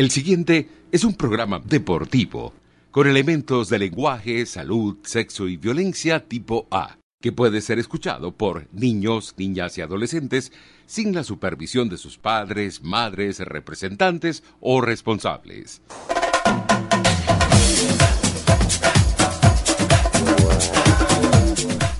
El siguiente es un programa deportivo con elementos de lenguaje, salud, sexo y violencia tipo A, que puede ser escuchado por niños, niñas y adolescentes sin la supervisión de sus padres, madres, representantes o responsables.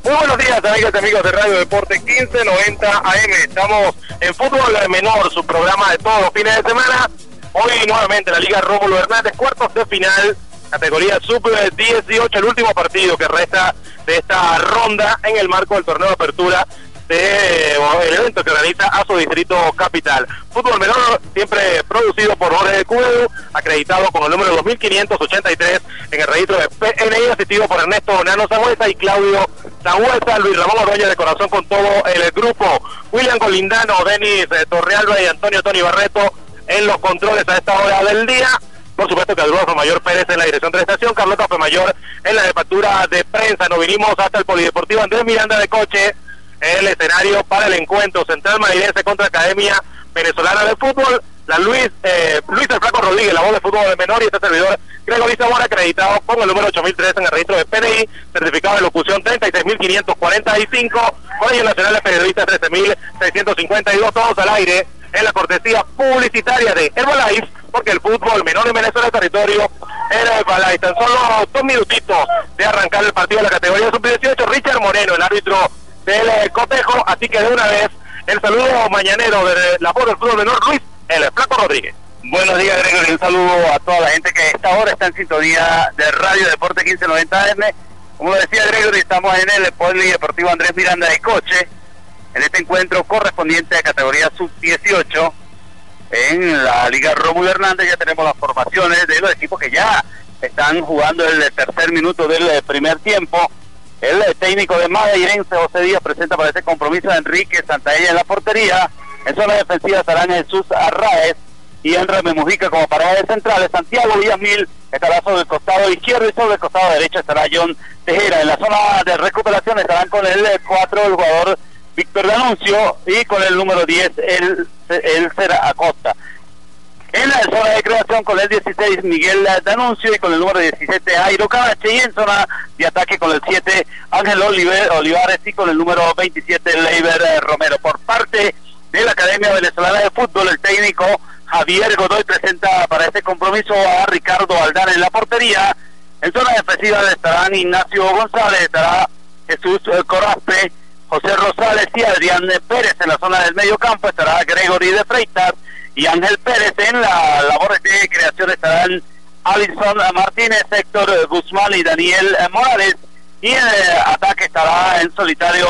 Muy buenos días, amigas y amigos de Radio Deporte 1590 AM. Estamos en Fútbol Menor, su programa de todos los fines de semana. Hoy nuevamente la Liga Rómulo Hernández, cuartos de final, categoría sub-18, el último partido que resta de esta ronda en el marco del torneo de apertura del evento que organiza a su distrito capital. Fútbol menor, siempre producido por Jorge Cuedo, acreditado con el número 2583 en el registro de PNI, asistido por Ernesto Nano Sangüesa y Claudio Sangüesa, Luis Ramón Ordóñez de corazón con todo el grupo, William Golindano, Denis eh, Torrealba y Antonio Tony Barreto en los controles a esta hora del día. Por supuesto que Adolfo Mayor Pérez en la dirección de la estación, Carlota Mayor en la jefatura de prensa. Nos vinimos hasta el Polideportivo Andrés Miranda de Coche, el escenario para el encuentro central madrilense contra Academia Venezolana de Fútbol. La Luis, eh, Luis el Flaco Rodríguez, la voz de fútbol de menor y este servidor Gregorio Zamora, acreditado con el número 8003 en el registro de PDI, certificado de locución 36.545, Colegio Nacional de Periodistas 13.652, todos al aire en la cortesía publicitaria de Herbalife, porque el fútbol menor en Venezuela es territorio Herbalife. Tan solo dos minutitos de arrancar el partido de la categoría sub-18, Richard Moreno, el árbitro del eh, cotejo, así que de una vez el saludo mañanero de la voz del fútbol menor, Luis El Flaco Rodríguez. Buenos días, Gregorio. Un saludo a toda la gente que a esta hora está en sintonía de Radio Deporte 1590M. Como decía Gregory, estamos en el Deportivo Andrés Miranda de Coche en este encuentro correspondiente a categoría sub-18 en la Liga Rómulo Hernández. Ya tenemos las formaciones de los equipos que ya están jugando el tercer minuto del primer tiempo. El técnico de Madeirense, José Díaz, presenta para este compromiso a Enrique Santaella en la portería. En zona defensiva estarán Jesús Arraez y Enrique Mujica como pareja de centrales. Santiago Villamil estará sobre el costado izquierdo y sobre el costado derecho estará John Tejera. En la zona de recuperación estarán con el 4 el jugador Víctor D'Anuncio y con el número 10 el, el Será Acosta. En la zona de creación con el 16 Miguel D'Anuncio y con el número 17 Jairo Cabache y en zona de ataque con el 7 Ángel Oliver, Olivares y con el número 27 Leiber Romero. Por parte de la Academia Venezolana de Fútbol, el técnico Javier Godoy presenta para este compromiso a Ricardo Aldana en la portería. En zona defensiva estarán Ignacio González, estará Jesús Corazpe, José Rosales y Adrián Pérez en la zona del medio campo, estará Gregory de Freitas y Ángel Pérez en la labor de creación estarán Alison Martínez, Héctor Guzmán y Daniel Morales. Y en el ataque estará en solitario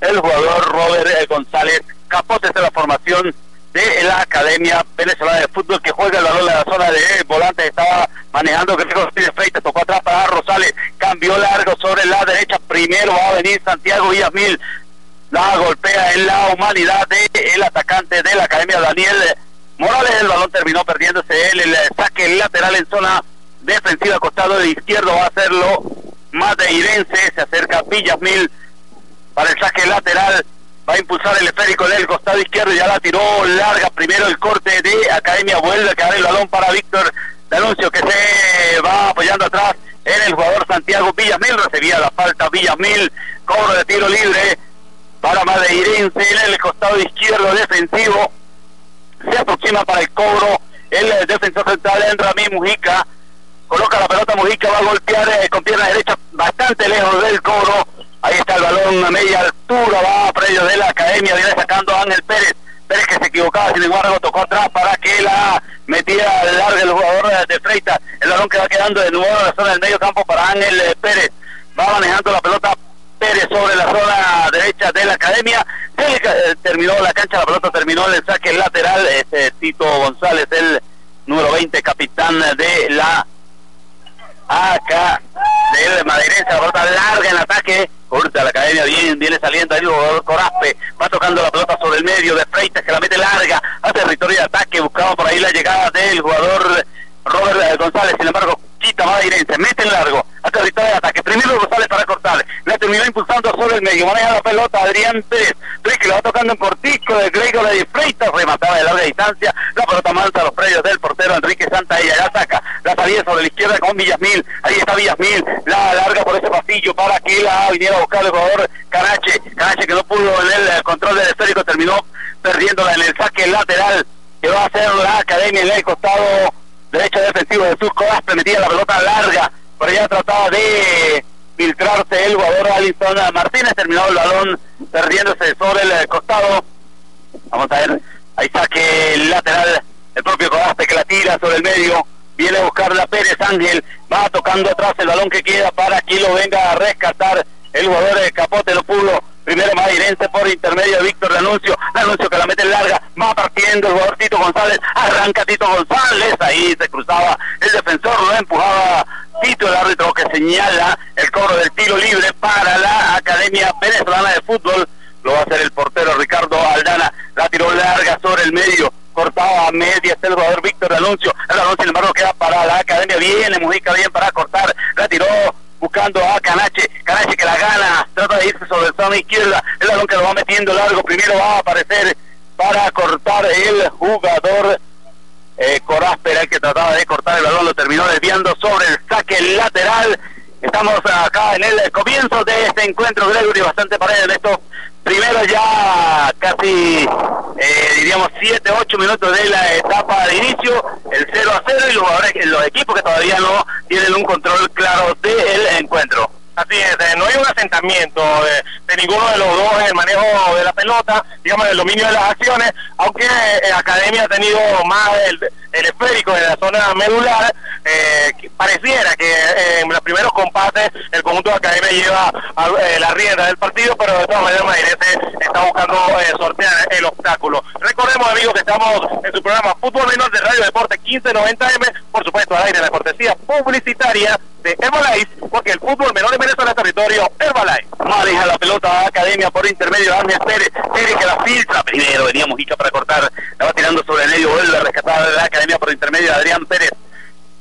el jugador Robert González Capote. De la formación de la Academia Venezolana de Fútbol que juega el balón en la zona de volante, estaba manejando Gregory de Freitas, tocó atrás para Rosales, cambió largo sobre la derecha, primero va a venir Santiago Villamil, la golpea en la humanidad de el atacante de la Academia Daniel Morales, el balón terminó perdiéndose el saque lateral en zona defensiva, costado de izquierdo va a hacerlo Madeirense, se acerca Villamil para el saque lateral, va a impulsar el esférico del costado izquierdo, ya la tiró larga, primero el corte de Academia, vuelve a quedar el balón para Víctor D'Anuncio que se va apoyando atrás en el jugador Santiago Villamil, recibía la falta Villamil, cobro de tiro libre para Madeirense en el costado izquierdo defensivo, se aproxima para el cobro. El defensor central en Ramí Mujica, coloca la pelota Mujica, va a golpear eh, con pierna derecha bastante lejos del cobro, ahí está el balón a media altura, va a predio de la academia, viene sacando a Ángel Pérez, Pérez que se equivocaba, sin embargo tocó atrás para que la metiera larga el jugador de Freita, el balón que va quedando de nuevo en la zona del medio campo para Ángel eh, Pérez, va manejando la pelota Sobre la zona derecha de la academia. Eh, terminó la cancha, la pelota terminó el saque lateral. Este Tito González, el número 20, capitán de la acá del Madeirense, la pelota larga en ataque, corta la academia, bien, viene saliendo ahí el jugador va tocando la pelota sobre el medio de Freitas que la mete larga a territorio de ataque, buscaba por ahí la llegada del jugador Robert González, sin embargo, quita Madeirense, mete en largo a territorio de ataque, primero González para cortar. Le terminó impulsando sobre el medio. Maneja la pelota Adrián Pérez. que lo va tocando en cortico de Gregory de Freitas. Remataba de larga distancia. La pelota mansa a los predios del portero Enrique Santa. Ella ya saca la salida sobre la izquierda con Villasmil. Ahí está Villasmil. La larga por ese pasillo para que la viniera a buscar el jugador Carache. Carache que no pudo en el control del esférico. Terminó perdiéndola en el saque lateral que va a hacer la academia en el costado derecho defensivo de Surco metía la pelota larga, pero ya trataba de filtrarse el jugador Alison Martínez, terminó el balón perdiéndose sobre el costado. Vamos a ver, ahí saque el lateral, el propio Codaste que la tira sobre el medio, viene a buscar la Pérez Ángel, va tocando atrás el balón que queda para que lo venga a rescatar el jugador de Capote, lo pudo Primero Madirense por intermedio de Víctor Anuncio. Anuncio que la mete larga. Va partiendo el jugador Tito González. Arranca Tito González. Ahí se cruzaba el defensor. Lo empujaba Tito, el árbitro que señala el cobro del tiro libre para la Academia Venezolana de Fútbol. Lo va a hacer el portero Ricardo Aldana. La tiró larga sobre el medio cortaba a media, está el jugador Víctor Anuncio, el anuncio sin embargo queda para la academia, viene Mujica bien para cortar, la tiró buscando a Canache, Canache que la gana, trata de irse sobre el zona izquierda, el balón que lo va metiendo largo, primero va a aparecer para cortar el jugador eh, que trataba de cortar el balón, lo terminó desviando sobre el saque lateral. Estamos acá en el comienzo de este encuentro, Gregory, bastante pared en estos primero ya casi, eh, diríamos, 7, 8 minutos de la etapa de inicio, el 0 a 0 y los, los equipos que todavía no tienen un control claro del encuentro. Así es, eh, no hay un asentamiento de, ninguno de los dos en el manejo de la pelota, digamos, el dominio de las acciones, aunque eh, Academia ha tenido más el, esférico en la zona medular, eh, pareciera que eh, en los primeros compases el conjunto de Academia lleva eh, la rienda del partido, pero de todas maneras Mairete buscando sortear el obstáculo. Recordemos amigos que estamos en su programa Fútbol Menor de Radio Deporte 1590M, por supuesto al aire la cortesía publicitaria de Herbalife, porque el fútbol menor de Venezuela es territorio Herbalife. Maneja la pelota Academia por intermedio de Arnes Pérez, Pérez que la filtra primero, venía Mujica para cortar, la va tirando sobre el medio, vuelve a rescatar la Academia por intermedio de Adrián Pérez,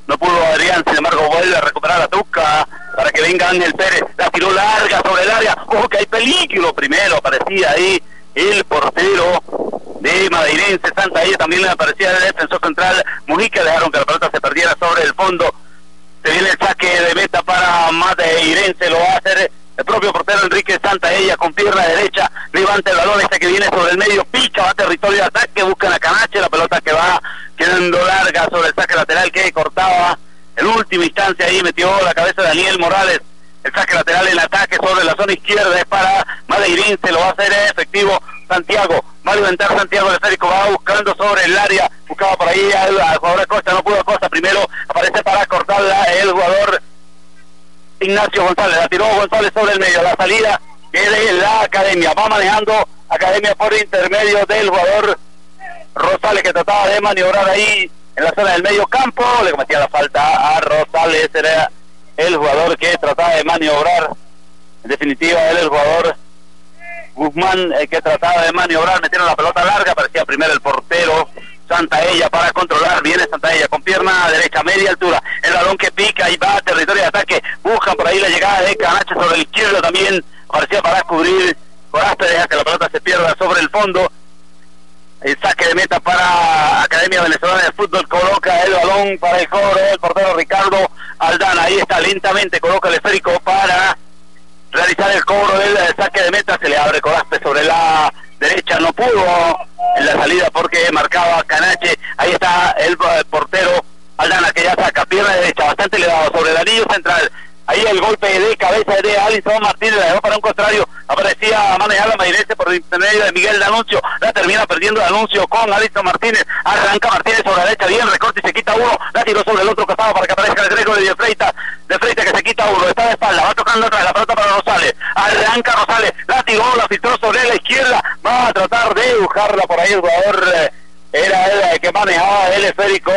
no pudo Adrián, sin embargo vuelve a recuperar a Tuca para que venga Ángel Pérez, la tiró larga sobre el área, ojo que hay peligro primero, aparecía ahí el portero de Madeirense, Santa ella también le aparecía el defensor central, Mujica. Dejaron que la pelota se perdiera sobre el fondo, se viene el saque de meta para Madeirense, lo va a hacer el propio portero Enrique Santa ella con pierna derecha levanta el balón este que viene sobre el medio, pica, va a territorio de ataque, busca la canache, la pelota que va quedando larga sobre el saque lateral que cortaba. En última instancia ahí metió la cabeza de Daniel Morales. El saque lateral en ataque sobre la zona izquierda es para Madeirín, se lo va a hacer efectivo Santiago, va a levantar Santiago de Férico, va buscando sobre el área, buscaba por ahí al, jugador de Costa, no pudo Costa, primero aparece para cortarla el jugador Ignacio González, la tiró González sobre el medio, la salida que de la academia, va manejando academia por intermedio del jugador Rosales que trataba de maniobrar ahí en la zona del medio campo, le cometía la falta a Rosales, era el jugador que trataba de maniobrar, en definitiva él el jugador Guzmán el que trataba de maniobrar, metieron la pelota larga, parecía primero el portero Santa Ella para controlar, viene Santa Ella con pierna derecha, media altura, el balón que pica y va a territorio de ataque, busca por ahí la llegada de Canache sobre el izquierdo también, parecía para cubrir, Coraste deja que la pelota se pierda sobre el fondo, el saque de meta para Academia Venezolana de Fútbol, coloca el balón para el cobro del portero Ricardo Aldana, ahí está lentamente, coloca el esférico para realizar el cobro del saque de meta, se le abre Coraste sobre la derecha, no pudo en la salida porque marcaba Canache. Ahí está el portero Aldana que ya saca pierna derecha, bastante elevado sobre el anillo central. Ahí el golpe de cabeza de Alison Martínez, la dejó para un contrario. Aparecía a manejar la Mairese por intermedio de Miguel D'Anuncio. La termina perdiendo D'Anuncio con Alison Martínez. Arranca Martínez sobre la derecha, bien, recorte y se quita uno. La tiró sobre el otro costado para que aparezca el Gregorio de Freita. De Freita que se quita uno. Está de espalda, va tocando atrás la pelota para Rosales. Arranca Rosales, la tiró, la filtró sobre la izquierda. Va a tratar de dibujarla por ahí el jugador. Eh, era el que manejaba el esférico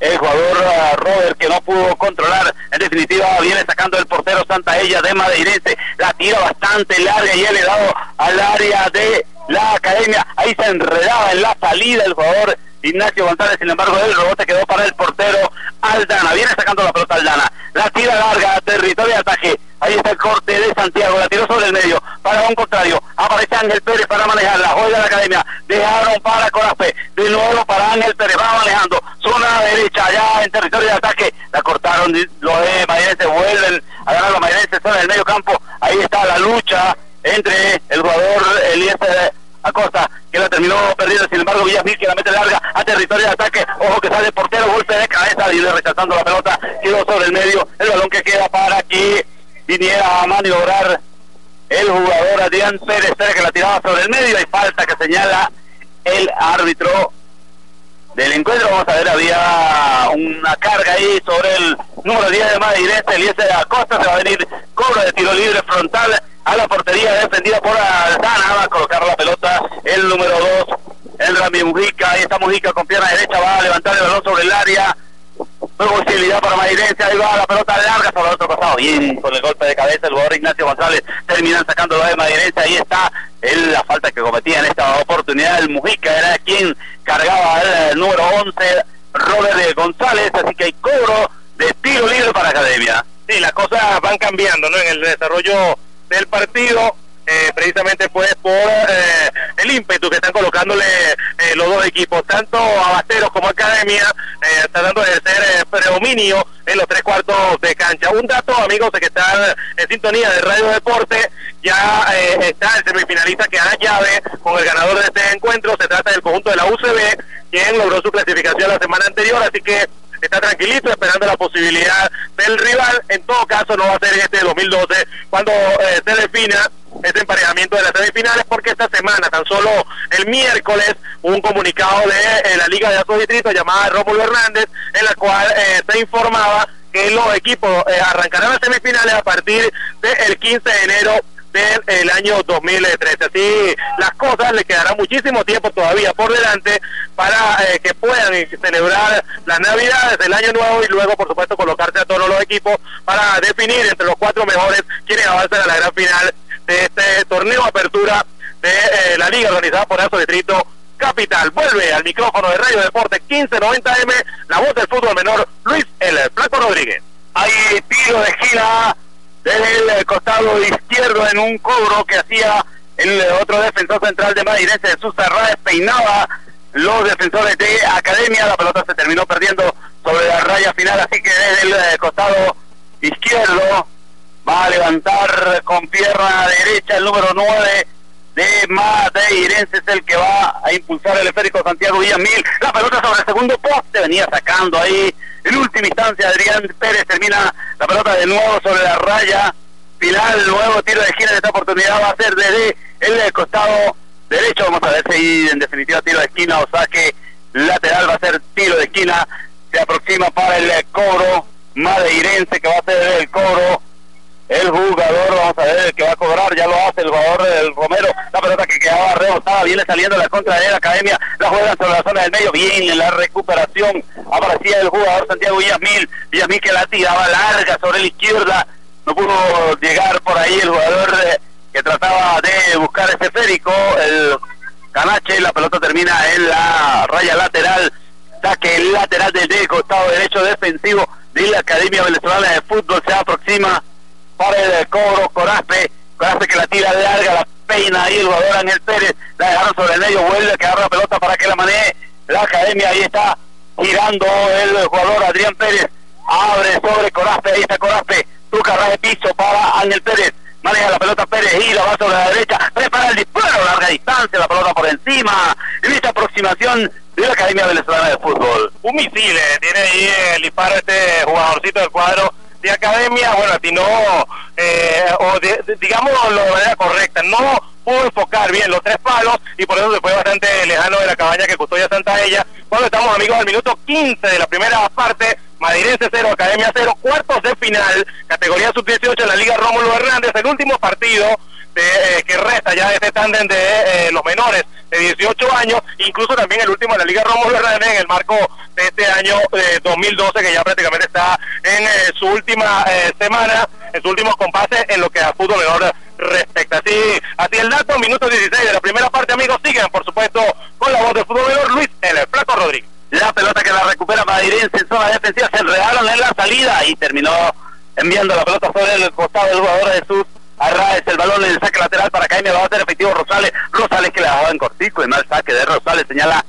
el jugador uh, Robert que no pudo controlar, en definitiva viene sacando el portero Santa Ella de Madeirense, la tira bastante larga y le dado al área de la academia, ahí se enredaba en la salida el jugador Ignacio González, sin embargo el rebote quedó para el portero Aldana, viene sacando la pelota Aldana, la tira larga, territorio de ataque, Ahí está el corte de Santiago, la tiró sobre el medio, para un contrario. Aparece Ángel Pérez para manejarla, juega la academia. Dejaron para Corazpe, de nuevo para Ángel Pérez, va manejando. Zona derecha, allá en territorio de ataque. La cortaron los de Mayrense, vuelven a ganar los Mayrenses, zona del medio campo. Ahí está la lucha entre el jugador Eliezer Acosta, que la terminó perdiendo, sin embargo Villamil que la mete larga a territorio de ataque, ojo que sale portero, golpe de cabeza, y rechazando la pelota, quedó sobre el medio, el balón que queda para que viniera a maniobrar el jugador Adrián Pérez, que la tiraba sobre el medio, y falta que señala el árbitro del encuentro. Vamos a ver, había una carga ahí sobre el número 10 de Madrid, Eliezer Acosta, se va a venir cobro de tiro libre frontal a la portería defendida por Aldana, va a colocar la pelota el número 2, el Rami Mujica, ahí está Mujica con pierna derecha, va a levantar el balón sobre el área, posibilidad para Mairense, ahí va la pelota larga sobre el otro pasado, bien con el golpe de cabeza el jugador Ignacio González, terminan sacándolo de Mairense, ahí está el, la falta que cometía en esta oportunidad, el Mujica era quien cargaba el, número 11, Robert González, así que hay cobro de tiro libre para Academia. Sí, las cosas van cambiando, ¿no? En el desarrollo del partido, eh, precisamente pues por eh, el ímpetu que están colocándole eh, los dos equipos, tanto Abasteros como Academia, está dando de ser predominio en los tres cuartos de cancha. Un dato, amigos, de que están en sintonía de Radio Deporte, ya está el semifinalista que da llave con el ganador de este encuentro, se trata del conjunto de la UCB, quien logró su clasificación la semana anterior, así que está tranquilito esperando la posibilidad del rival. En todo caso, no va a ser este 2012 cuando eh, se defina este emparejamiento de las semifinales, porque esta semana, tan solo el miércoles, un comunicado de eh, la Liga de Asos Distrito llamada Rómulo Hernández, en la cual eh, se informaba que los equipos arrancarán las semifinales a partir del 15 de enero del año 2013. Así las cosas le quedará muchísimo tiempo todavía por delante para eh, que puedan celebrar las navidades, el año nuevo y luego por supuesto colocarse a todos los equipos para definir entre los cuatro mejores quienes avanzan a la gran final de este torneo apertura de eh, la liga organizada por Aso Distrito Capital. Vuelve al micrófono de Radio Deporte 1590M, la voz del fútbol menor, Luis El Flaco Rodríguez. Hay tiro de gira desde el costado izquierdo en un cobro que hacía el otro defensor central de Madrid, Jesús Arraez, peinaba los defensores de Academia, la pelota se terminó perdiendo sobre la raya final, así que desde el eh, costado izquierdo va a levantar con pierna derecha el número 9 de Madeirense es el que va a impulsar el esférico Santiago Villamil. La pelota sobre el segundo poste, venía sacando ahí. En última instancia, Adrián Pérez termina la pelota de nuevo sobre la raya. Final, nuevo tiro de esquina de esta oportunidad va a ser desde el costado derecho. Vamos a ver si en definitiva tiro de esquina o saque lateral va a ser tiro de esquina. Se aproxima para el cobro madeirense que va a ser el cobro el jugador, vamos a ver, el que va a cobrar, ya lo hace el jugador del Romero, la pelota que quedaba rebosada, viene saliendo la contra de la academia, la juega sobre la zona del medio, bien en la recuperación, aparecía el jugador Santiago Villamil, Villamil que la tiraba larga sobre la izquierda, no pudo llegar por ahí el jugador que trataba de buscar ese férico, el Canache, la pelota termina en la raya lateral, saque lateral desde costado derecho defensivo de la Academia Venezolana de Fútbol, se aproxima para el cobro, Corazpe, Corazpe que la tira larga, la peina ahí el jugador Ángel Pérez, la dejaron sobre el medio, vuelve a quedar la pelota para que la maneje la academia, ahí está girando el jugador Adrián Pérez, abre sobre Corazpe, ahí está Corazpe, carrera de piso para Ángel Pérez, maneja la pelota Pérez, la va sobre la derecha, prepara el disparo, larga distancia, la pelota por encima, en esta aproximación de la Academia Venezolana de Fútbol. Un misil, eh, tiene ahí el disparo este jugadorcito del cuadro de academia, bueno, no eh, o digamos de manera correcta, no pudo enfocar bien los tres palos y por eso se fue bastante lejano de la cabaña que custodia Santa Ella. Cuando estamos amigos al minuto 15 de la primera parte, Madirense 0, Academia 0, cuartos de final, categoría sub-18 en la Liga Rómulo Hernández, el último partido de, eh, que resta ya de este tándem de eh, los menores de 18 años, incluso también el último de la Liga Rómulo Hernández en el marco de este año 2012 que ya prácticamente está en eh, su última semana, en sus últimos compases en lo que a fútbol menor respecta. Así, así el dato, minuto 16 de la primera parte, amigos, siguen por supuesto con la voz del fútbol menor Luis El Flaco Rodríguez. La pelota que la recupera Madirense en zona defensiva se enredaron en la salida y terminó enviando la pelota sobre el costado del jugador Jesús Arraes el balón en el saque lateral para lo va a hacer efectivo Rosales, Rosales que le dejaba en cortico y mal saque de Rosales, señala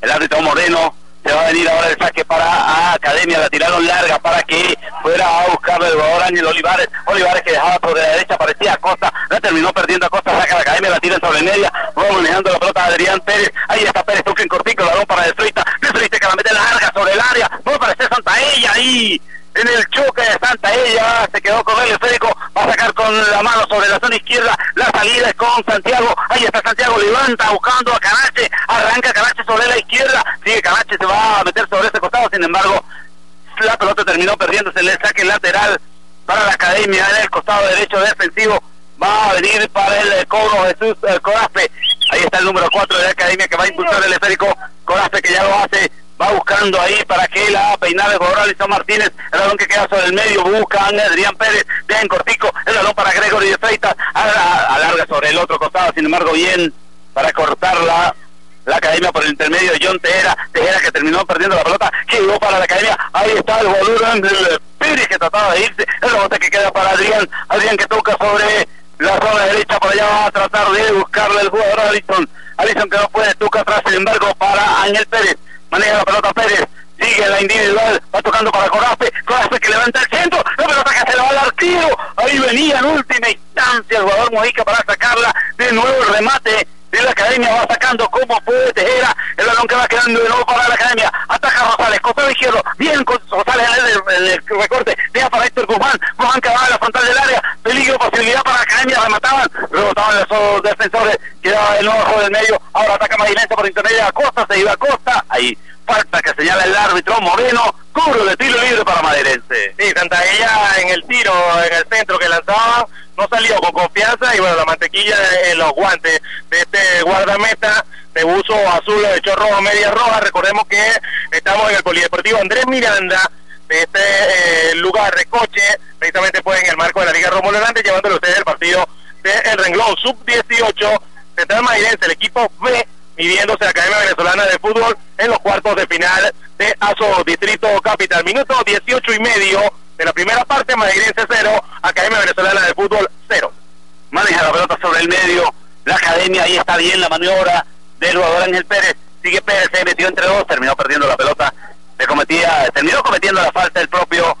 el árbitro Moreno, se va a venir ahora el saque para Academia, la tiraron larga para que fuera a buscarlo el jugador Ángel Olivares, Olivares que dejaba sobre la derecha, parecía a Costa, la terminó perdiendo a Costa, saca la Academia, la tira sobre media, va manejando la pelota Adrián Pérez, ahí está Pérez, toque en cortico, balón para De Fruita, De Fruita que la mete larga sobre el área, va a aparecer Santa Ella ahí, en el choque de Santa Ella, se quedó con el esférico, va a sacar con la mano sobre la zona izquierda, la salida es con Santiago, ahí está Santiago, levanta buscando a Canache, arranca Canache sobre la izquierda, sigue Canache, se va a meter sobre ese costado, sin embargo, la pelota terminó perdiéndose, le saque lateral para la academia en el costado derecho defensivo, va a venir para el cobro Jesús el Corazpe, ahí está el número 4 de la academia que va a impulsar el esférico, Corazpe que ya lo hace, va buscando ahí para que la peinada de Alison Martínez, el balón que queda sobre el medio, busca Adrián Pérez, de en cortico, el balón para Gregory de Freitas, alarga sobre el otro costado, sin embargo bien para cortarla la academia por el intermedio de John Tejera, Tejera que terminó perdiendo la pelota, que llegó para la academia, ahí está el jugador del Pérez que trataba de irse, el rebote que queda para Adrián, Adrián que toca sobre la zona derecha, por allá va a tratar de buscarle el jugador Alison, Alison que no puede, toca atrás, sin embargo, para Ángel Pérez, maneja la pelota Pérez, sigue la individual, va tocando para Corazpe, Corazpe que levanta el centro, la pelota que se la va al arquero, ahí venía en última instancia el jugador Mojica para sacarla, de nuevo el remate de la academia. Va sacando como puede Tejera, el balón que va quedando de nuevo para la academia, ataca Rosales, costado izquierdo, bien con Rosales en el, recorte, deja para Héctor Guzmán, Guzmán que va a la frontal del área, peligro, posibilidad para la academia, remataban, rebotaban los defensores, quedaba de nuevo del medio, ataca Madilente por intermedio a Costa, se iba a Costa, ahí falta que señala el árbitro Moreno, cubro de tiro libre para Madeirense. Sí, ella en el tiro, en el centro que lanzaba, no salió con confianza y bueno, la mantequilla en los guantes de este guardameta de uso azul, de hecho media roja. Recordemos que estamos en el Polideportivo Andrés Miranda de este eh, lugar de coche, precisamente pues en el marco de la Liga Romulo Hernández, llevándole ustedes el partido del renglón sub-18 Mairense, el equipo B midiéndose la Academia Venezolana de Fútbol en los cuartos de final de ASO Distrito Capital. Minuto 18 y medio de la primera parte, Madridense 0, Academia Venezolana de Fútbol 0. Maneja la pelota sobre el medio, la Academia, ahí está bien la maniobra del jugador Ángel Pérez, sigue Pérez, se metió entre dos, terminó perdiendo la pelota, se cometía, terminó cometiendo la falta el propio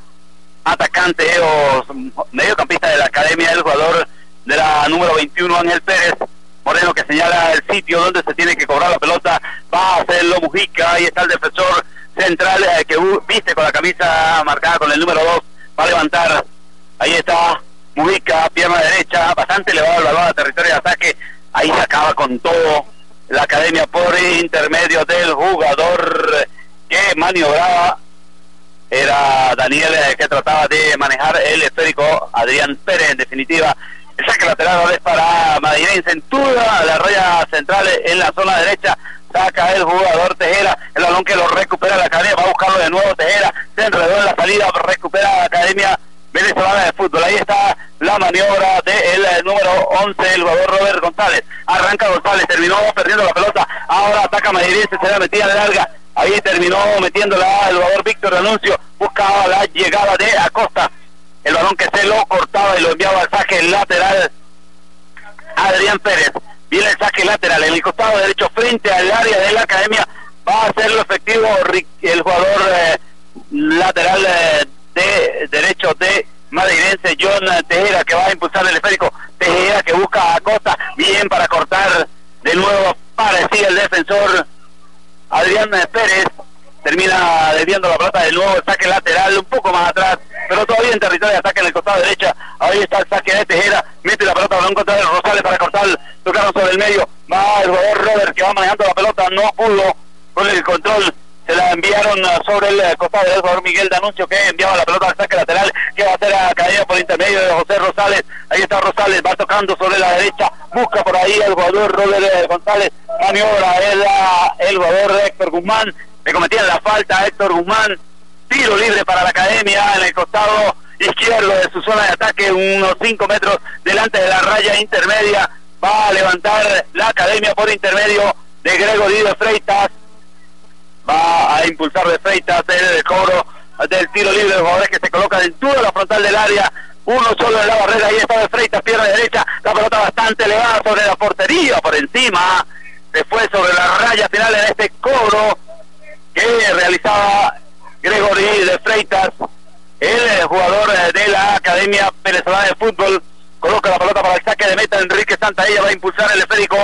atacante o mediocampista de la Academia, el jugador de la número 21, Ángel Pérez, Moreno que señala el sitio donde se tiene que cobrar la pelota, va a hacerlo Mujica, ahí está el defensor central eh, que viste con la camisa marcada con el número 2, va a levantar, ahí está Mujica, pierna derecha, bastante elevado el balón a territorio de ataque, ahí se acaba con todo la academia por intermedio del jugador que maniobraba, era Daniel eh, que trataba de manejar el esférico, Adrián Pérez en definitiva saque lateral para en toda la raya central en la zona derecha. Saca el jugador Tejera, el balón que lo recupera la academia, va a buscarlo de nuevo Tejera, se enredó en la salida, recupera la academia venezolana de fútbol. Ahí está la maniobra del de número 11, el jugador Robert González. Arranca González, terminó perdiendo la pelota, ahora ataca Madinense, se la metida de larga. Ahí terminó metiéndola el jugador Víctor Anuncio, buscaba la llegada de Acosta el balón que se lo cortaba y lo enviaba al saque lateral Adrián Pérez. Viene el saque lateral el costado derecho frente al área de la academia. Va a hacerlo efectivo el jugador eh, lateral eh, de derecho de madrilense John Tejera que va a impulsar el esférico. Tejera que busca a Costa. Bien para cortar de nuevo. Parecía el defensor Adrián Pérez termina desviando la pelota de nuevo, el saque lateral un poco más atrás, pero todavía en territorio de ataque en el costado derecha, ahí está el saque de Tejera, mete la pelota, balón contra el Rosales para cortar, tocaron sobre el medio, va el jugador Robert que va manejando la pelota, no pudo con el control, se la enviaron sobre el costado del jugador Miguel Danuncio que enviaba la pelota al saque lateral que va a ser a de José Rosales. Ahí está Rosales, va tocando sobre la derecha. Busca por ahí el jugador Robert González. Maniobra el, el jugador Héctor Guzmán. Le cometían la falta a Héctor Guzmán, tiro libre para la academia en el costado izquierdo de su zona de ataque, unos 5 metros delante de la raya intermedia, va a levantar la academia por intermedio de Gregorio de Freitas, va a impulsar de Freitas el cobro del tiro libre, los jugadores que se colocan dentro de la frontal del área, uno solo en la barrera, ahí está de Freitas, pierna derecha, la pelota bastante elevada sobre la portería, por encima, se fue sobre la raya final en este cobro que realizaba Gregory de Freitas, el jugador de la Academia Venezolana de Fútbol, coloca la pelota para el saque de meta, Enrique Santaella va a impulsar el esférico,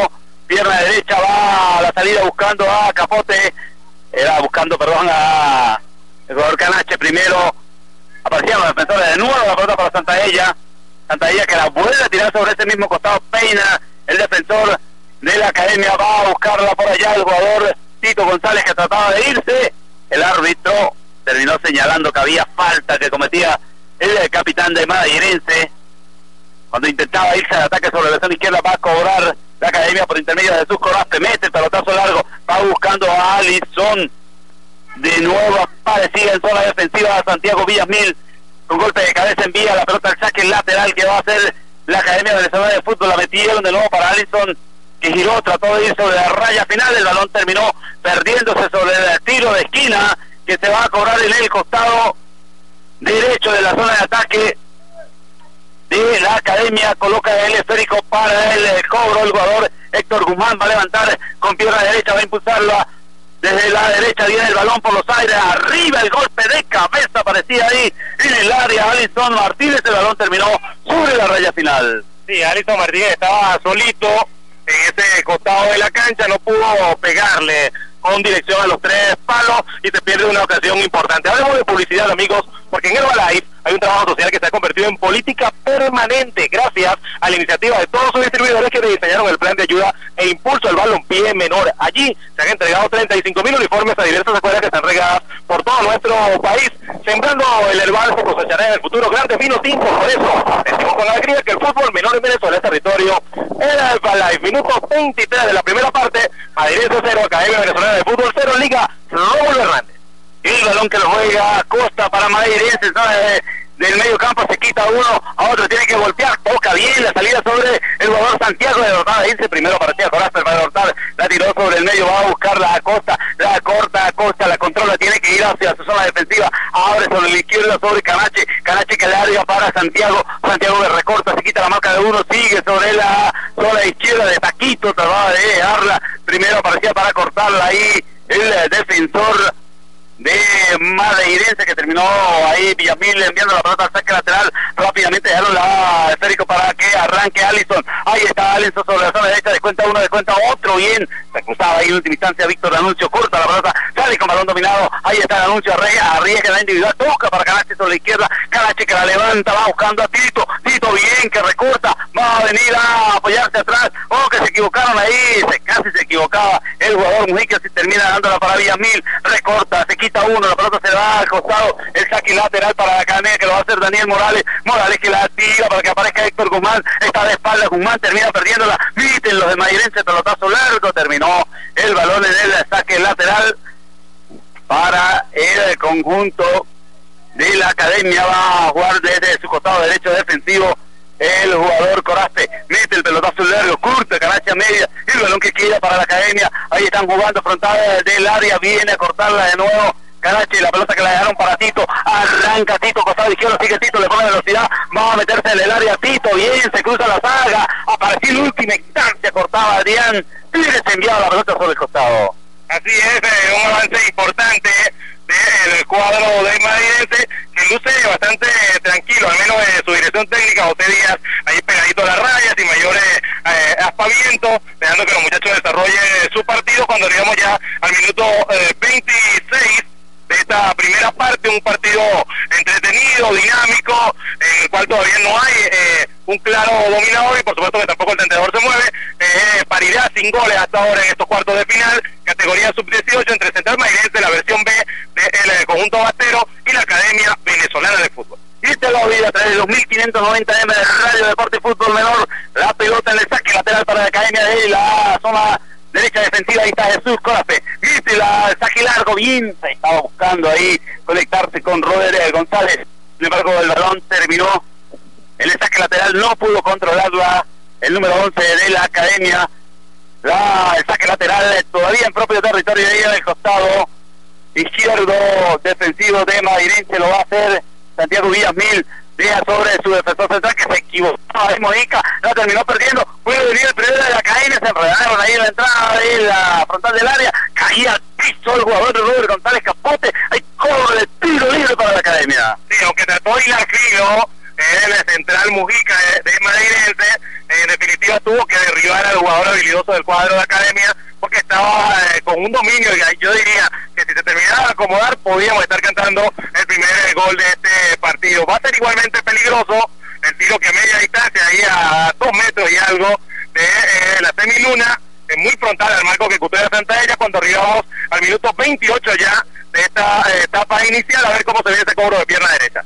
pierna derecha, va a la salida buscando a Capote, era buscando, perdón, a el jugador Canache primero, aparecían los defensores de nuevo, la pelota para Santaella, Santaella que la vuelve a tirar sobre ese mismo costado, peina el defensor de la academia, va a buscarla por allá el jugador Tito González que trataba de irse, el árbitro terminó señalando que había falta que cometía el capitán de Madeirense. Cuando intentaba irse al ataque sobre la zona izquierda va a cobrar la academia por intermedio de Jesús Corazte, mete el pelotazo largo, va buscando a Alison, de nuevo aparecía en zona defensiva Santiago Villamil, con golpe de cabeza envía la pelota al saque lateral que va a hacer la Academia Venezolana de Fútbol, la metieron de nuevo para Alison, que giró, trató de ir sobre la raya final, el balón terminó perdiéndose sobre el tiro de esquina, que se va a cobrar en el costado derecho de la zona de ataque de la academia, coloca el esférico para el cobro, el jugador Héctor Guzmán va a levantar con pierna derecha, va a impulsarla desde la derecha, viene el balón por los aires, arriba el golpe de cabeza, aparecía ahí en el área, Alison Martínez, el balón terminó sobre la raya final. Sí, Alison Martínez estaba solito en ese costado de la cancha, no pudo pegarle con dirección a los tres palos y se pierde una ocasión importante. Hablemos de publicidad, amigos, porque en Herbalife hay un trabajo social que se ha convertido en política permanente gracias a la iniciativa de todos sus distribuidores que diseñaron el plan de ayuda e impulso al balompié menor. Allí se han entregado 35 mil uniformes a diversas escuelas que están regadas por todo nuestro país, sembrando el herbal se cosechará en el futuro grandes vinos tintos. Por eso decimos con alegría que el fútbol menor en Venezuela es territorio era Herbalife. Minuto 23 de la primera parte, Madrid 0, Academia Venezolana de Fútbol 0, Liga Rómulo Hernández. Balón que lo juega Costa para Madrid, del medio campo se quita uno a otro, tiene que golpear, toca bien la salida sobre el jugador Santiago de Hortal, irse primero partía Corazón para Hortal, la tiró sobre el medio, va a buscar la costa, la corta costa, la controla, tiene que ir hacia su zona defensiva, abre sobre la izquierda sobre Canache, Canache que larga para Santiago, Santiago que recorta, se quita la marca de uno, sigue sobre la zona izquierda de Taquito, trataba de darla, primero aparecía para cortarla ahí el defensor de Madeirense que terminó ahí Villamil enviando la pelota al saque lateral rápidamente. Dejaron la esférico para que arranque Allison. Ahí está Allison sobre la zona derecha descuenta uno descuenta otro. Bien se ahí en última instancia Víctor Anuncio corta la pelota sale con balón dominado. Ahí está Anuncio arriesga la individual toca para Canache sobre la izquierda. Canache que la levanta va buscando a Tito. Tito bien que recorta. Va a venir a apoyarse atrás. Oh que se equivocaron ahí. Casi se equivocaba el jugador Mujica se termina dándola para Villamil. Recorta se quita uno, la pelota se va al costado, el saque lateral para la academia que lo va a hacer Daniel Morales, Morales que la tira para que aparezca Héctor Guzmán, está de espalda Guzmán, termina perdiéndola, visten los de Mairense, pelotazo largo, terminó el balón en el saque lateral para el conjunto de la academia, va a jugar desde su costado derecho defensivo el jugador Coraste mete el pelotazo largo, curta, canacha media, el balón que queda para la academia, ahí están jugando frontal del área, viene a cortarla de nuevo. Canache, la pelota que la dejaron para Tito, arranca Tito, costado izquierdo, sigue Tito, le pone velocidad, va a meterse en el área, Tito, bien, se cruza la saga, apareció en última instancia, cortaba Adrián, Tigres enviado la pelota sobre el costado. Así es, eh, un avance importante del cuadro de Madrid que luce bastante tranquilo, al menos en su dirección técnica, José Díaz ahí pegadito a las rayas y mayores eh, aspavientos, dejando que los muchachos desarrollen su partido cuando llegamos ya al minuto 26 de esta primera parte, un partido entretenido, dinámico, en el cual todavía no hay eh, un claro dominador y por supuesto que tampoco el tentador se mueve. Eh, paridad sin goles hasta ahora en estos cuartos de final, categoría sub-18 entre Central de la versión B del eh, conjunto bastero y la Academia Venezolana de Fútbol. Y te lo vida, través de 2590M de Radio Deporte Fútbol Menor, la pelota en el saque lateral para la Academia de la zona derecha defensiva, ahí está Jesús Corafe, viste la saque largo, bien, estaba buscando ahí conectarse con Rodríguez González, sin embargo el balón terminó, el saque lateral no pudo controlarla, el número 11 de la academia, la, el saque lateral todavía en propio territorio de ella del costado, izquierdo defensivo de Madrilense lo va a hacer Santiago Villamil Llega sobre su defensor central que se equivocó ahí Mojica, la terminó perdiendo, puede venir el primero de la cadena, se enredaron ahí en la entrada de la frontal del área, caía al piso el jugador de Robert González Capote, hay cobro de tiro libre para la academia. Sí, aunque trató de hilar fino, el central Mujica de, de en definitiva tuvo que derribar al jugador habilidoso del cuadro de academia porque estaba eh, con un dominio y yo diría que si se terminaba de acomodar podíamos estar cantando el primer gol de este partido. Va a ser igualmente peligroso el tiro que media distancia, ahí a dos metros y algo de eh, la semiluna, es muy frontal al marco que custodia Santa Ella cuando arribamos al minuto 28 ya de esta eh, etapa inicial a ver cómo se ve ese cobro de pierna derecha.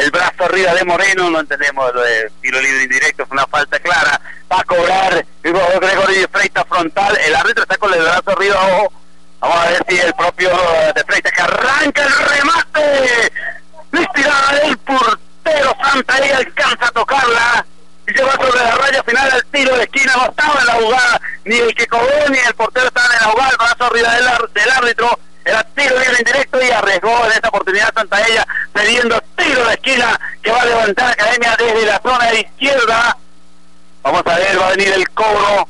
El brazo arriba de Moreno, no entendemos lo de tiro libre indirecto, fue una falta clara, va a cobrar el Gregorio de Freitas frontal, el árbitro está con el brazo arriba, vamos a ver si el propio de Freitas que arranca el remate, la del portero Santa y alcanza a tocarla, y lleva sobre la raya final al tiro de esquina, no estaba en la jugada, ni el que cobró ni el portero estaban en la jugada, el brazo arriba del, del árbitro, era tiro libre indirecto y arriesgó en esta oportunidad Santa Ella, cediendo tiro de esquina que va a levantar Academia desde la zona de izquierda. Vamos a ver, va a venir el cobro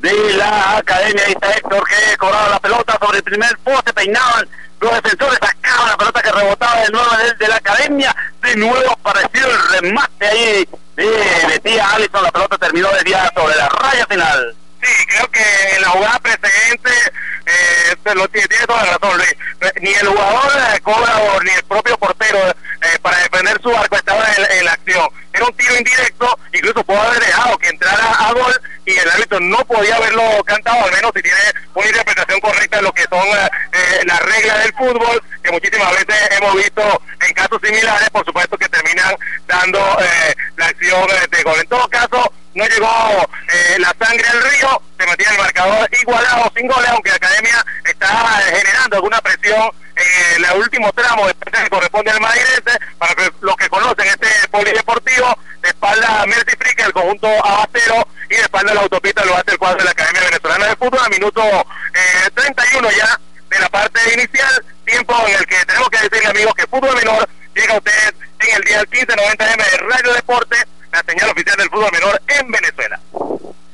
de la Academia. Ahí está Héctor que cobraba la pelota sobre el primer poste, peinaban los defensores, sacaban la pelota que rebotaba de nuevo desde la Academia. De nuevo apareció el remate ahí de Betía Allison. La pelota terminó desviada sobre la raya final. Sí, creo que en la jugada precedente eh, lo, tiene, toda la razón, Ni el jugador de cobra ni el propio portero eh, para defender su arco estaba en, la acción. Era un tiro indirecto, incluso pudo haber dejado que entrara a gol y el árbitro no podía haberlo cantado, al menos si tiene una interpretación correcta de lo que son eh, las reglas del fútbol, que muchísimas veces hemos visto en casos similares, por supuesto que terminan dando la acción de gol. En todo caso, no llegó eh, la sangre al río, se mantiene el marcador igualado sin goles, aunque la academia está generando alguna presión en el último tramo de que corresponde al madrilense, para que los que conocen este polideportivo, de espalda Mercy Frick, el conjunto Abastero, y de espalda la autopista lo hace el cuadro de la Academia Venezolana de Fútbol, a minuto eh, 31 ya de la parte inicial, tiempo en el que tenemos que decirle amigos que fútbol menor llega a usted en el día 1590M de Radio Deporte, la señal oficial del fútbol menor en Venezuela.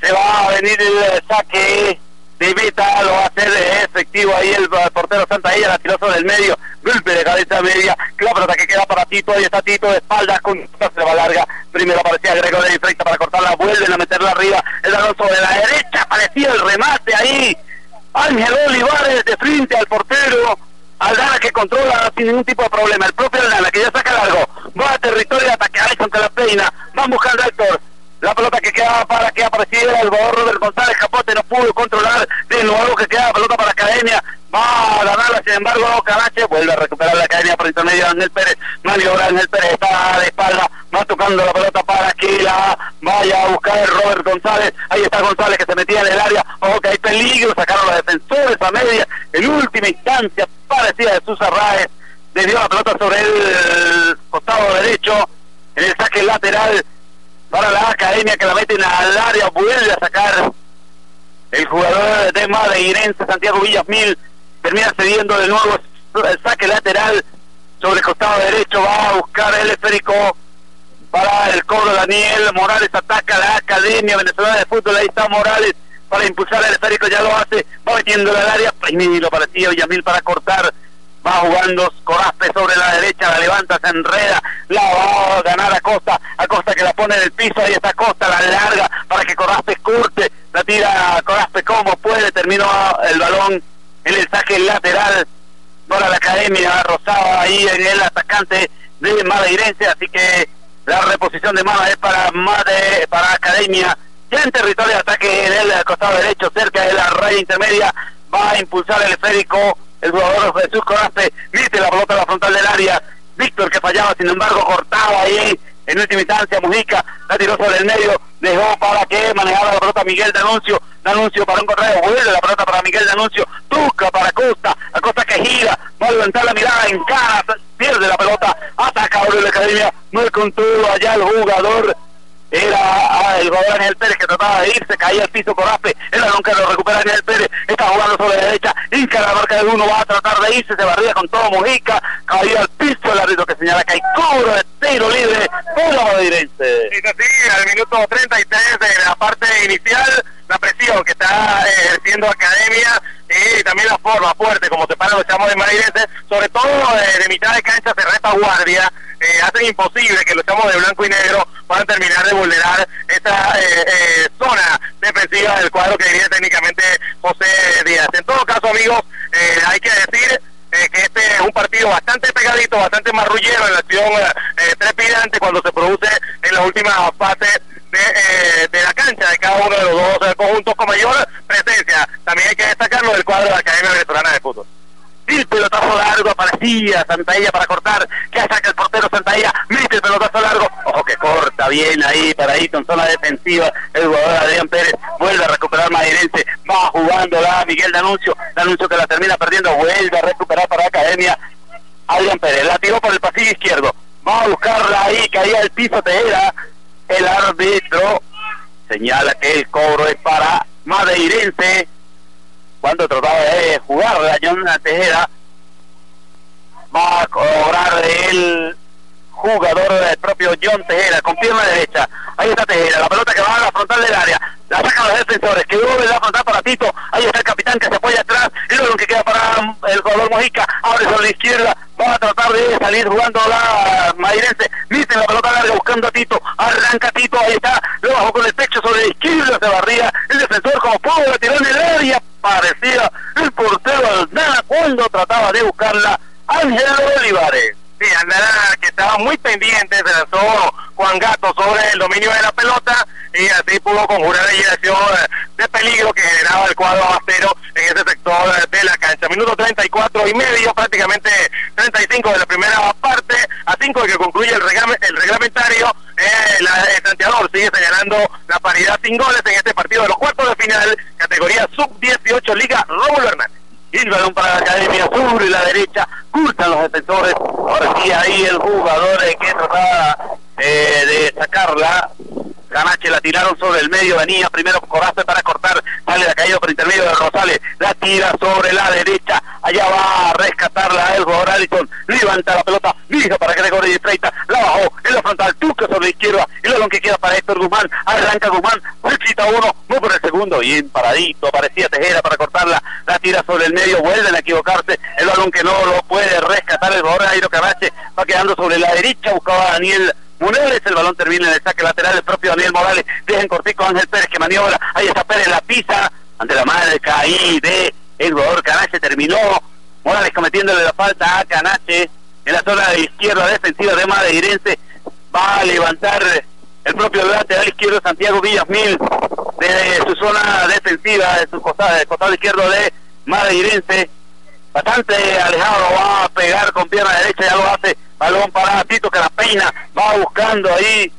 Se va a venir el saque de Vita, lo va a hacer efectivo ahí el portero Santa Ella, la tiró sobre medio, golpe de cabeza media, la que queda para Tito, ahí está Tito de espaldas, con se va larga, primero aparecía Gregorio de frente para cortarla, vuelven a meterla arriba, el balón sobre la derecha, aparecía el remate ahí, Ángel Olivares de frente al portero, Aldana que controla sin ningún tipo de problema. El propio Aldana que ya saca largo. Va a territorio de ataque. Alex ante la peina. Van buscando Héctor. La pelota que quedaba para que apareciera el jugador Robert González Capote no pudo controlar de nuevo que queda pelota para Academia. Va a ganarla, sin embargo, Carache vuelve a recuperar la Academia por intermedio de Ángel Pérez. Maniobra Ángel Pérez está de espalda, va tocando la pelota para que la vaya a buscar Robert González. Ahí está González que se metía en el área. Ojo que hay peligro, sacaron los defensores a media. En última instancia, parecía de sus arraes. Le dio la pelota sobre el costado derecho en el saque lateral para la academia que la meten al área, vuelve a sacar el jugador de Madeirense, Santiago Villasmil, termina cediendo de nuevo el saque lateral sobre el costado derecho, va a buscar el esférico para el cobro Daniel Morales, ataca la Academia Venezolana de Fútbol, ahí está Morales para impulsar el esférico, ya lo hace, va metiendo al área, lo parecía Villamil para cortar va jugando Corazpe sobre la derecha, la levanta, se enreda, la va a ganar a Costa, a Costa que la pone en el piso, ahí está Costa, la larga para que Corazpe curte, la tira Corazpe como puede, terminó el balón el saque lateral para la Academia Rosada ahí en el atacante de Madeirense, así que la reposición de Mada es para Made, para Academia, ya en territorio de ataque en el costado derecho, cerca de la raya intermedia, va a impulsar el esférico el jugador Jesús Coraste. Mete la pelota a la frontal del área, Víctor que fallaba, sin embargo cortaba ahí en última instancia Mujica, la tiró sobre el medio, dejó para que manejara la pelota Miguel Danuncio, Danuncio para un correo, vuelve la pelota para Miguel Danuncio, Tuca para Costa, Costa que gira, va a levantar la mirada en cara, pierde la pelota, ataca a la Academia, no contuvo allá el jugador, era ah, el jugador Ángel Pérez que trataba de irse, caía al piso Corape, el balón que lo recupera el Pérez, está jugando sobre la derecha, Inca la marca de uno, va a tratar de irse, se barría con todo Mojica, caía al piso el árbitro que señala que hay cobro de tiro libre. Por la madrilense. Y sí, al minuto 33 de la parte inicial, la presión que está ejerciendo Academia y también la forma fuerte como se paran los chamos de Madridense, sobre todo eh, de mitad de cancha se reta guardia, eh, hacen imposible que los chamos de blanco y negro puedan terminar de vulnerar esta eh, zona defensiva del cuadro que diría técnicamente José Díaz. En todo caso, amigos, hay que decir que este es un partido bastante pegadito, bastante marrullero en la acción trepidante cuando se produce en la última fase cancha de cada uno de los dos conjuntos con mayor presencia. También hay que destacarlo del cuadro de la Academia Venezolana de Fútbol. El pelotazo largo aparecía Santaella para cortar, que saca el portero Santaella, mete el pelotazo largo, ojo que corta bien ahí, para ahí con zona defensiva, el jugador Adrián Pérez vuelve a recuperar Madirense, va jugando la Miguel Danuncio, Danuncio que la termina perdiendo, vuelve a recuperar para Academia, Adrián Pérez, la tiró por el pasillo izquierdo, va a buscarla ahí, caía el piso Tejera, el árbitro señala que el cobro es para Madeirense. Cuando trataba de jugar la John Tejera va a cobrar el jugador del propio John Tejera con pierna derecha. Ahí está Tejera, la pelota que va a la frontal del área. La sacan los defensores, que vuelve a frontal para Tito, ahí está el capitán que se apoya atrás, y luego que queda para el jugador Mojica, abre sobre la izquierda, va a tratar de salir jugando la Mairense, viste la pelota larga buscando a Tito, arranca Tito, ahí está, lo bajó con el pecho sobre la izquierda, se barría el defensor como pudo, la tiró en el área, parecía el portero nada cuando trataba de buscarla, Ángel Olivares. Sí, Andara que estaba muy pendiente, se lanzó Juan Gato sobre el dominio de la pelota y así pudo conjurar la dirección de peligro que generaba el cuadro abastero en ese sector de la cancha. Minuto 34 y medio, prácticamente 35 de la primera parte, a 5 de que concluye el, el reglamentario. Eh, el Santiago sigue señalando la paridad sin goles en este partido de los cuartos de final, categoría sub-18 Liga Rómulo Hernández. El balón para la Academia Sur y la derecha, curtan los defensores. Ahora ahí el jugador que trataba eh, de sacarla Canache la tiraron sobre el medio, venía primero Coraste para cortar, sale la caída por intermedio de Rosales, la tira sobre la derecha, allá va a rescatarla el jugador Allison, levanta la pelota, fija para Gregorio Freita, la bajó en la frontal, tuca sobre la izquierda, el balón que queda para Héctor Guzmán, arranca Guzmán, quita uno, muy por el segundo, bien paradito, aparecía Tejera para cortarla, la tira sobre el medio, vuelven a equivocarse, el balón que no lo puede rescatar el jugador Airo Carache, va quedando sobre la derecha, buscaba a Daniel Morales, el balón termina en el saque lateral del propio Daniel Morales, deja en cortico Ángel Pérez que maniobra, ahí está Pérez, la pisa, ante la marca ahí de el jugador Canache, terminó Morales cometiéndole la falta a Canache en la zona de izquierda defensiva de Madeirense, va a levantar el propio lateral izquierdo Santiago Villasmil de su zona defensiva, de su costado, de costado izquierdo de Madeirense, bastante alejado, va a pegar con pierna derecha, ya lo hace balón para Tito que la peina, buscando ahí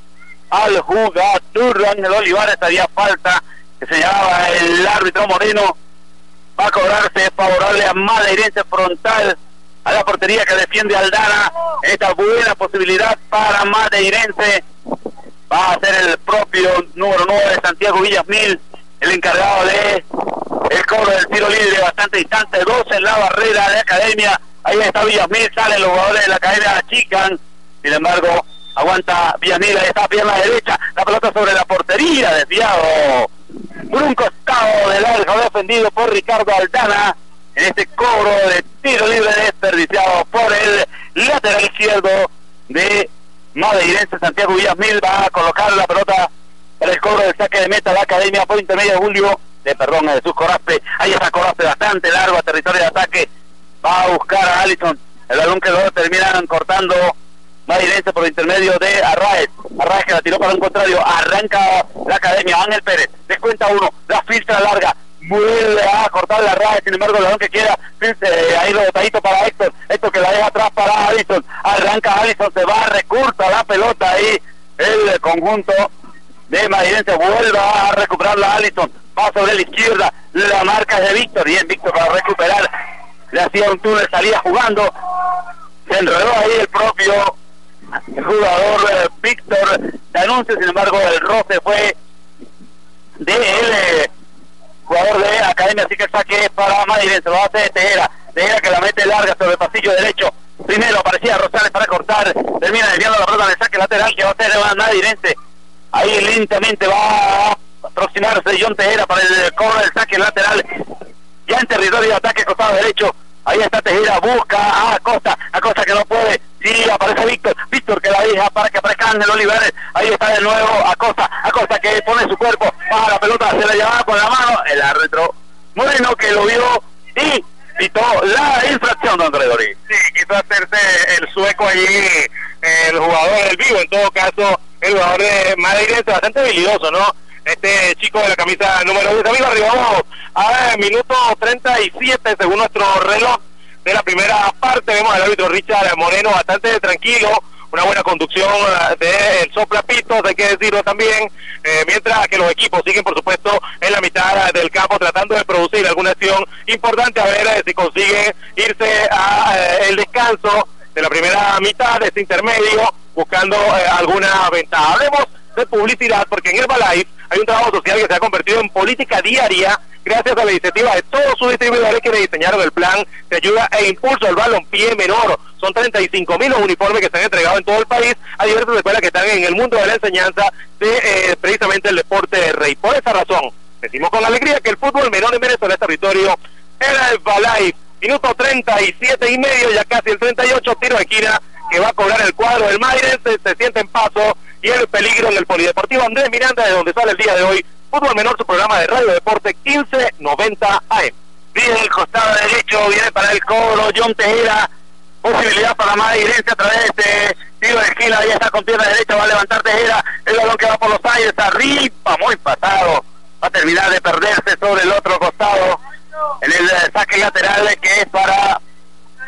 al jugador Ángel Olivares, había falta que se llamaba el árbitro Moreno, va a cobrarse favorable a Madeirense frontal a la portería que defiende Aldana, esta buena posibilidad para Madeirense, va a ser el propio número 9 de Santiago Villasmil, el encargado de el cobro del tiro libre bastante distante, dos en la barrera de Academia, Ahí está Villamil, salen los jugadores de la cadena, achican. Sin embargo, aguanta Villamil, ahí está pierna derecha, la pelota sobre la portería, desviado. Por un costado del arco defendido por Ricardo Aldana. En este cobro de tiro libre desperdiciado por el lateral izquierdo de Madeirense Santiago Villamil va a colocar la pelota para el cobro del saque de meta la academia por intermedio de Julio. De perdón de Jesús Corazpe ahí está Corazpe bastante largo a territorio de ataque. Va a buscar a Allison, el balón que luego terminan cortando Madirense por intermedio de Arraez, Arraez que la tiró para un contrario, arranca la academia, Ángel Pérez, descuenta uno, la filtra larga, vuelve a cortar la Arraez, sin embargo el balón que queda, eh, ahí lo botadito para Héctor, Héctor que la deja atrás para Allison, arranca Allison, se va, recurta la pelota ahí, el conjunto de Madirense vuelve a recuperar la Allison, va sobre la izquierda, la marca de Víctor, bien Víctor para recuperar. Le hacía un túnel, salía jugando, se enredó ahí el propio jugador eh, Víctor Danuncio, sin embargo el roce fue de el jugador de Academia, así que el saque para Madrid, se lo hace Tejera, Tejera que la mete larga sobre el pasillo derecho, primero aparecía Rosales para cortar, termina desviando la pelota en el saque lateral que va a ser Madridense, ahí lentamente va a aproximarse John Tejera para el cobro del saque lateral, ya en territorio de ataque costado derecho, ahí está Tejera, busca a Acosta, Acosta que no puede, sí, aparece Víctor, Víctor que la deja para que aparezca Ángel Olivares, ahí está de nuevo Acosta, Acosta que pone su cuerpo, baja la pelota, se la llevaba con la mano, el árbitro Moreno que lo vio y pitó la infracción, don Gregory. Sí, quiso hacerse el sueco allí, el jugador del vivo, en todo caso, el jugador de Madrid bastante habilidoso, ¿no? Este chico de la camisa número 10, amigo, arribamos a minuto 37 según nuestro reloj de la primera parte. Vemos al árbitro Richard Moreno bastante tranquilo, una buena conducción eh, del de soplapitos, hay que decirlo también, eh, mientras que los equipos siguen, por supuesto, en la mitad del campo tratando de producir alguna acción importante, a ver eh, si consiguen irse a el descanso de la primera mitad de este intermedio, buscando alguna ventaja. Hablemos de publicidad, porque en Herbalife hay un trabajo social que se ha convertido en política diaria gracias a la iniciativa de todos sus distribuidores que diseñaron el plan de ayuda e impulso al balompié menor. Son 35 mil los uniformes que se han entregado en todo el país a diversas escuelas que están en el mundo de la enseñanza de eh, precisamente el deporte de rey. Por esa razón, decimos con alegría que el fútbol menor en Venezuela es territorio era el Balay. Minuto 37 y medio, ya casi el 38, tiro de esquina que va a cobrar el cuadro del Mayres, se, se siente en paso y el peligro en el Polideportivo Andrés Miranda, de donde sale el día de hoy Fútbol Menor, su programa de radio deporte 1590 AM. Viene el costado derecho, viene para el cobro John Tejera, posibilidad para Madrid a través de tiro de esquina, ahí está con pierna derecha, va a levantar Tejera, el balón que va por los aires, arriba, muy pasado, va a terminar de perderse sobre el otro costado, en el saque lateral que es para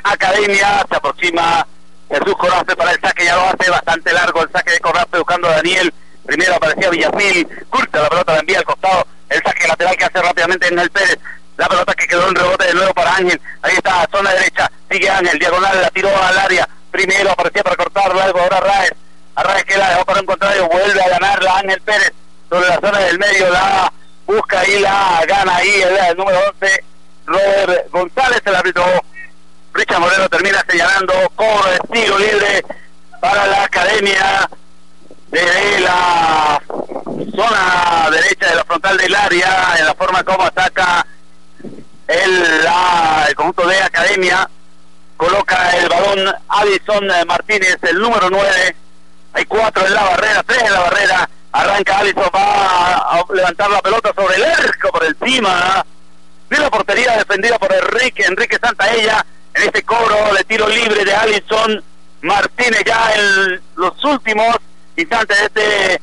Academia, se aproxima Jesús Coraste para el saque, ya lo hace bastante largo el saque de Coraste buscando a Daniel. Primero aparecía Villamil, curta la pelota, la envía al costado. El saque lateral que hace rápidamente en el Pérez. La pelota que quedó en rebote de nuevo para Ángel. Ahí está, zona derecha. Sigue Ángel, diagonal, la tiró al área. Primero aparecía para cortar algo, ahora Raez. A que la dejó para un contrario, vuelve a ganarla Ángel Pérez sobre la zona del medio. La busca y la gana ahí el, número 11, Robert González, el árbitro Richard Moreno termina señalando cobro de tiro libre para la academia de la zona derecha de la frontal del área, en la forma como ataca el, conjunto de academia. Coloca el balón Alison Martínez, el número 9. Hay cuatro en la barrera, tres en la barrera. Arranca Alison, va a levantar la pelota sobre el arco por encima de la portería defendida por Enrique, Enrique Santaella en este cobro de tiro libre de Alison Martínez ya en los últimos instantes de este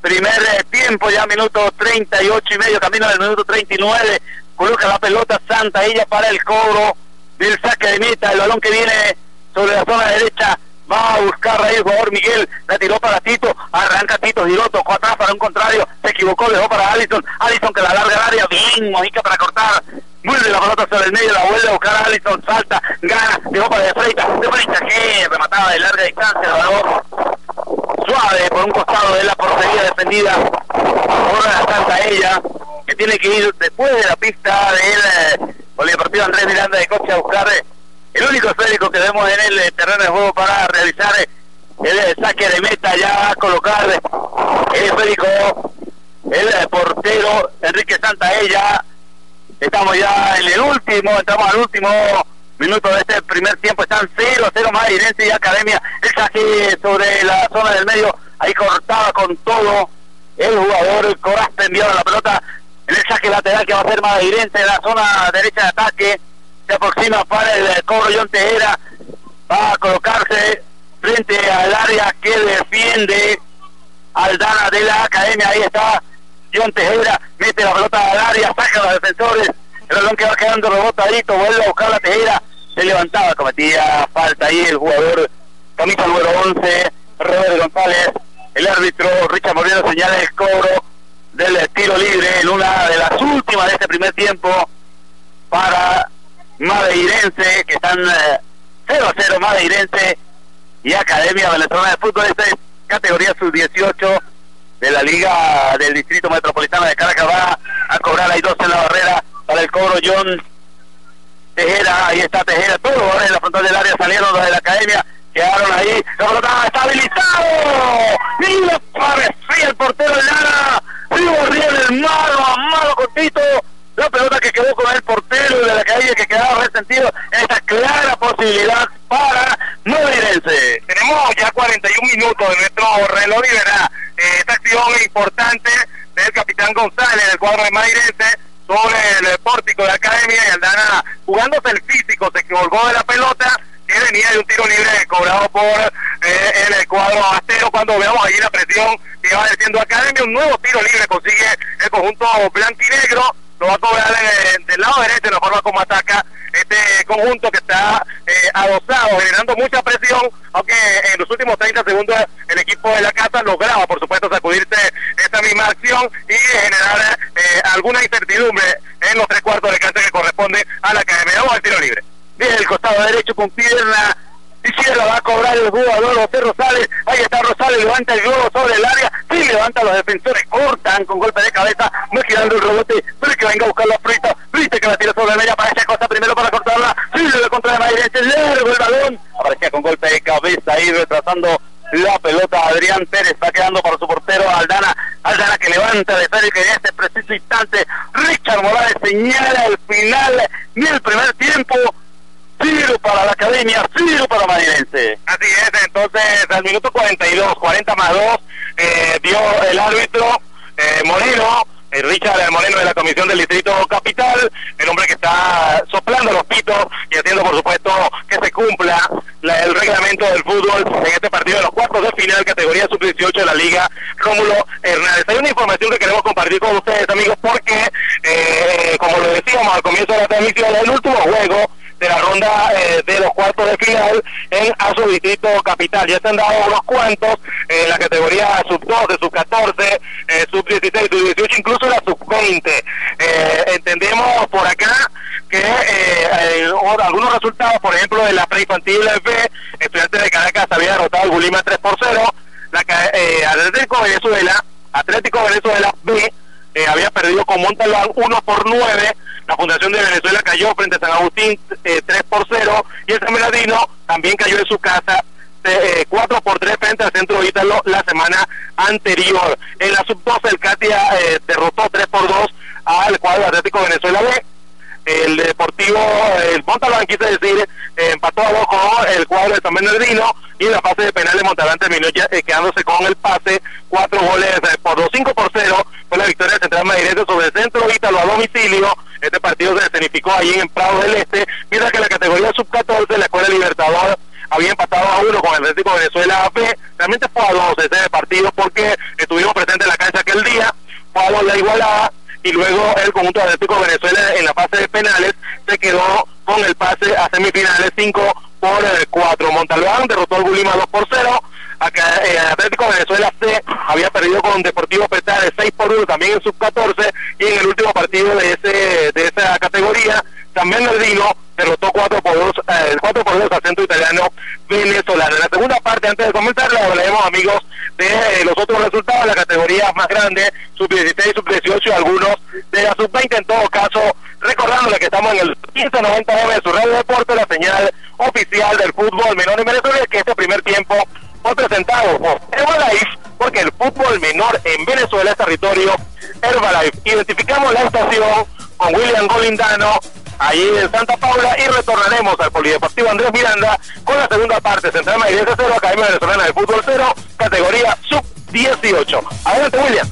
primer eh, tiempo, ya minuto 38 y medio, camino del minuto 39, coloca la pelota Santa ella para el cobro del saque de meta, el balón que viene sobre la zona derecha va a buscar ahí el jugador Miguel, la tiró para Tito, arranca Tito, giró, tocó atrás para un contrario, se equivocó, dejó para Allison, Allison que la larga al área, bien, Mojica para cortar, vuelve la pelota sobre el medio, la vuelve a buscar a Allison, salta, gana, dejó para de Freita, de Freita que remataba de larga distancia, balón suave por un costado de la portería defendida por la Santa ella, que tiene que ir después de la pista del eh, partido Andrés Miranda de Coche a buscar eh, el único esférico que vemos en el eh, terreno de juego para realizar el saque de meta ya a colocar el esférico el portero Enrique Santaella estamos ya en el último entramos al último minuto de este primer tiempo están 0 0 Madridense y Academia el saque sobre la zona del medio. Ahí cortaba con todo el jugador Corazte enviado la pelota el saque lateral que va a ser Madridense en la zona derecha de ataque. Se aproxima para el cobro John Tejera, va a colocarse frente al área que defiende Aldana de la academia, ahí está John Tejera, mete la pelota al área, saca a los defensores, el balón que va quedando rebotadito, vuelve a buscar la Tejera, se levantaba, cometía falta ahí el jugador, camisa número 11, Robert González, el árbitro Richard Moreno señala el cobro del tiro libre en una de las últimas de este primer tiempo para Madeirense, que están 0 a 0 Madeirense y Academia Venezolana de Fútbol, esta es categoría sub-18, de la Liga del Distrito Metropolitano de Caracas va a cobrar, hay dos en la barrera para el cobro John Tejera, ahí está Tejera, todos los en la frontal del área salieron de la academia, quedaron ahí, la pelota estabilizado, y lo parecía el portero Lara, sigo riendo el malo a malo cortito, la pelota que quedó con el portero de la calle que quedaba resentido, esta clara posibilidad para Movirense. Tenemos ya 41 minutos de nuestro reloj y verá eh, esta acción importante del capitán González del cuadro de Mairense sobre el pórtico de la academia y Aldana jugándose el físico, se colgó de la pelota que venía de un tiro libre cobrado por eh, el cuadro astero cuando veamos ahí la presión que va diciendo Academia, un nuevo tiro libre consigue el conjunto blanco y negro lo va a cobrar del lado derecho de la forma como ataca este conjunto que está eh, adosado, generando mucha presión, aunque en los últimos 30 segundos el equipo de la casa lograba, por supuesto, sacudirse esta misma acción y generar eh, alguna incertidumbre en los tres cuartos de cancha que corresponde a la academia. Vamos al tiro libre. Bien, el costado derecho con pierna izquierda va a cobrar el jugador José Rosales. Ahí está Rosales, levanta el globo sobre el área. Sí, levanta los defensores, cortan con golpe de cabeza. Va girando el rebote. Pero que venga a buscar los fritos. Frito que la tira sobre la media para esa cosa primero para cortarla. Sí, le contra de Madrid. Largo el balón. Aparecía con golpe de cabeza ahí retrasando la pelota Adrián Pérez está quedando para su portero Aldana Aldana que de Pérez que en este preciso instante Richard Morales señala el final ni el primer tiempo Tiro para la academia, tiro para Madrilense. Así es, entonces al minuto 42, 40 más 2, eh, dio el árbitro eh, Moreno, eh, Richard Moreno de la Comisión del Distrito Capital, el hombre que está soplando los pitos y haciendo por supuesto que se cumpla reglamento del fútbol en este partido de los cuartos de final categoría sub-18 de la Liga Rómulo Hernández. Hay una información que queremos compartir con ustedes amigos porque, eh, como lo decíamos al comienzo de la transmisión, el último juego de la ronda eh, de los cuartos de final en Aso Distrito Capital. Ya se han dado unos cuantos en la categoría sub-12, sub-14, eh, sub-16, sub-18, incluso la sub-20. Eh, entendemos por acá que algunos resultados, por ejemplo, de la preinfantil B, estudiantes de Caracas había derrotado al Gulima 3 por 0, la, Atlético Venezuela, Atlético Venezuela B, había perdido con Montalbán 1 por 9, la Fundación de Venezuela cayó frente a San Agustín 3 eh, por 0 y el San Bernardino también cayó en su casa 4 eh, por 3 frente al Centro Ítalo la semana anterior. En la sub-12 el Katia eh, derrotó 3 por 2 al cuadro Atlético Venezuela B el Deportivo, el Montalbán, quise decir, empató a dos el cuadro de San Bernardino y en la fase de penales Montalbán terminó ya, quedándose con el pase, cuatro goles por dos, cinco por cero, fue la victoria de Central Madrid sobre el Centro Ítalo a domicilio, este partido se escenificó ahí en Prado del Este, mientras que la categoría sub-14, la Escuela Libertador, había empatado a uno con el Atlético Venezuela B, realmente fue a dos ese partido porque estuvimos presentes en la cancha aquel día, fue a dos la igualada, y luego el conjunto Atlético Venezuela en la fase de penales se quedó con el pase a semifinales 5 por 4. Montalbán derrotó al Bulima 2 por 0. Acá eh, Atlético Venezuela C había perdido con Deportivo Petare 6 por 1 también en sub 14 y en el último partido de ese de esa categoría también el Dino derrotó 4 por 2, eh, 4 por 2 al centro italiano venezolano. En la segunda parte, antes de comenzar, le hablaremos, amigos, de eh, los otros resultados de la categoría más grande, sub-16, sub-18 y algunos de la sub-20. En todo caso, recordándole que estamos en el 1590M de su radio deporte, la señal oficial del fútbol menor en Venezuela, que este primer tiempo fue presentado por Herbalife, porque el fútbol menor en Venezuela es territorio Herbalife. Identificamos la estación con William Golindano, ahí en Santa Paula y retornaremos al Polideportivo Andrés Miranda con la segunda parte, Central Madrid 0, Academia Venezolana de Fútbol 0, categoría sub-18. Adelante, William.